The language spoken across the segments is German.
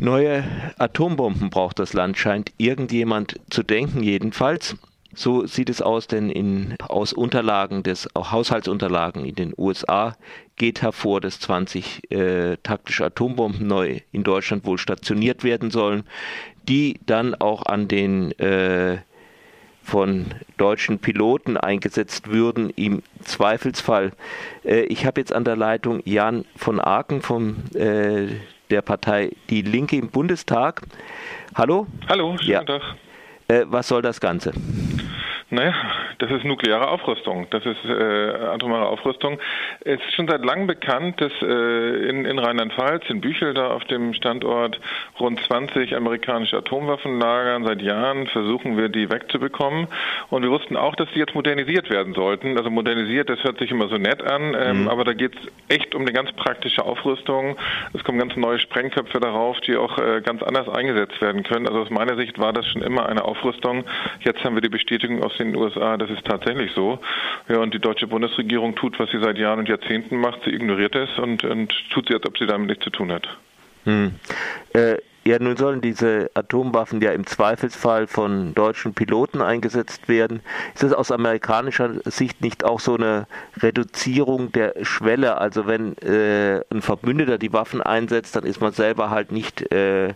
Neue Atombomben braucht das Land, scheint irgendjemand zu denken, jedenfalls. So sieht es aus, denn in, aus Unterlagen des Haushaltsunterlagen in den USA geht hervor, dass 20 äh, taktische Atombomben neu in Deutschland wohl stationiert werden sollen, die dann auch an den äh, von deutschen Piloten eingesetzt würden im Zweifelsfall. Äh, ich habe jetzt an der Leitung Jan von Aken von äh, der Partei Die Linke im Bundestag. Hallo? Hallo, schönen ja. Tag. Äh, was soll das Ganze? Naja, das ist nukleare Aufrüstung, das ist äh, atomare Aufrüstung. Es ist schon seit langem bekannt, dass äh, in, in Rheinland-Pfalz, in Büchel da auf dem Standort rund 20 amerikanische Atomwaffen lagern. Seit Jahren versuchen wir, die wegzubekommen. Und wir wussten auch, dass die jetzt modernisiert werden sollten. Also modernisiert, das hört sich immer so nett an, ähm, mhm. aber da geht es echt um eine ganz praktische Aufrüstung. Es kommen ganz neue Sprengköpfe darauf, die auch äh, ganz anders eingesetzt werden können. Also aus meiner Sicht war das schon immer eine Aufrüstung. Jetzt haben wir die Bestätigung aus den USA, das ist tatsächlich so. Ja, und die deutsche Bundesregierung tut, was sie seit Jahren und Jahrzehnten macht. Sie ignoriert es und, und tut sie, als ob sie damit nichts zu tun hat. Hm. Äh, ja, nun sollen diese Atomwaffen ja im Zweifelsfall von deutschen Piloten eingesetzt werden. Ist das aus amerikanischer Sicht nicht auch so eine Reduzierung der Schwelle? Also wenn äh, ein Verbündeter die Waffen einsetzt, dann ist man selber halt nicht äh,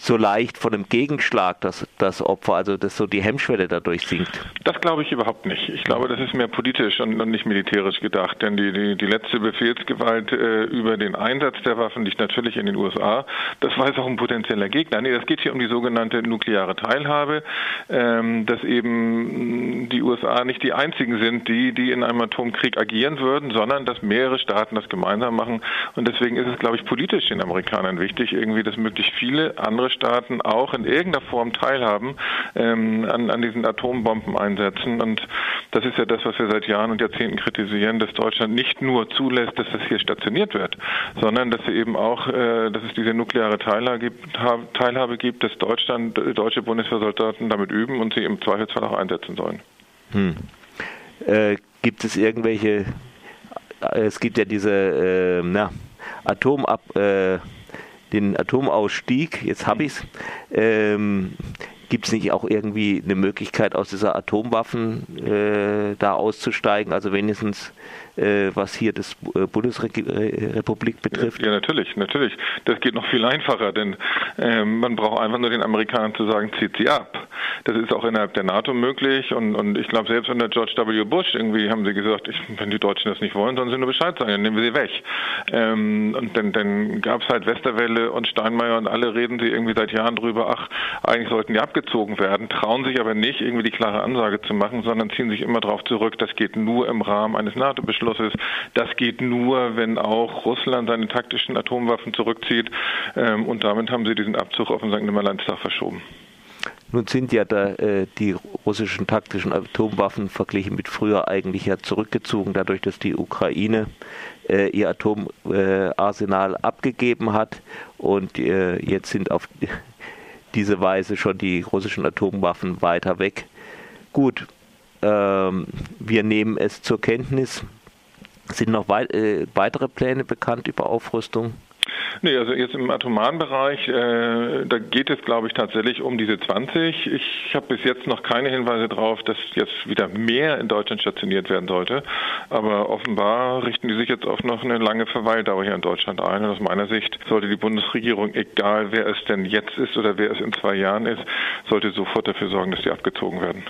so leicht von einem Gegenschlag das, das Opfer, also dass so die Hemmschwelle dadurch sinkt? Das glaube ich überhaupt nicht. Ich glaube, das ist mehr politisch und, und nicht militärisch gedacht, denn die, die, die letzte Befehlsgewalt äh, über den Einsatz der Waffen liegt natürlich in den USA. Das weiß auch ein potenzieller Gegner. Nee, das geht hier um die sogenannte nukleare Teilhabe, ähm, dass eben die USA nicht die einzigen sind, die, die in einem Atomkrieg agieren würden, sondern dass mehrere Staaten das gemeinsam machen. Und deswegen ist es, glaube ich, politisch den Amerikanern wichtig, irgendwie, dass möglichst viele andere Staaten auch in irgendeiner Form teilhaben ähm, an, an diesen Atombombeneinsätzen. Und das ist ja das, was wir seit Jahren und Jahrzehnten kritisieren, dass Deutschland nicht nur zulässt, dass das hier stationiert wird, sondern dass sie eben auch, äh, dass es diese nukleare Teilhabe gibt, Teilhabe gibt, dass Deutschland, deutsche Bundeswehrsoldaten damit üben und sie im Zweifelsfall auch einsetzen sollen. Hm. Äh, gibt es irgendwelche, äh, es gibt ja diese äh, na, Atomab, äh, den Atomausstieg, jetzt habe ich es, ähm, gibt es nicht auch irgendwie eine Möglichkeit, aus dieser Atomwaffen äh, da auszusteigen? Also wenigstens äh, was hier das äh, Bundesrepublik betrifft? Ja, natürlich, natürlich. Das geht noch viel einfacher, denn äh, man braucht einfach nur den Amerikanern zu sagen, zieht sie ab. Das ist auch innerhalb der NATO möglich und, und ich glaube, selbst unter George W. Bush irgendwie haben sie gesagt, ich, wenn die Deutschen das nicht wollen, sollen sie nur Bescheid sagen, dann nehmen wir sie weg. Ähm, und dann, dann gab es halt Westerwelle und Steinmeier und alle reden sie irgendwie seit Jahren drüber, ach, eigentlich sollten die abgezogen werden, trauen sich aber nicht, irgendwie die klare Ansage zu machen, sondern ziehen sich immer darauf zurück, das geht nur im Rahmen eines NATO-Beschlusses. Das geht nur, wenn auch Russland seine taktischen Atomwaffen zurückzieht. Ähm, und damit haben sie diesen Abzug auf den St. Nimmerleinstag verschoben. Nun sind ja da, äh, die russischen taktischen Atomwaffen verglichen mit früher eigentlich ja zurückgezogen, dadurch, dass die Ukraine äh, ihr Atomarsenal äh, abgegeben hat und äh, jetzt sind auf diese Weise schon die russischen Atomwaffen weiter weg. Gut, ähm, wir nehmen es zur Kenntnis. Sind noch wei äh, weitere Pläne bekannt über Aufrüstung? Nee, also jetzt im atomaren Bereich, äh, da geht es, glaube ich, tatsächlich um diese 20. Ich habe bis jetzt noch keine Hinweise darauf, dass jetzt wieder mehr in Deutschland stationiert werden sollte. Aber offenbar richten die sich jetzt auf noch eine lange Verweildauer hier in Deutschland ein. Und aus meiner Sicht sollte die Bundesregierung, egal wer es denn jetzt ist oder wer es in zwei Jahren ist, sollte sofort dafür sorgen, dass die abgezogen werden.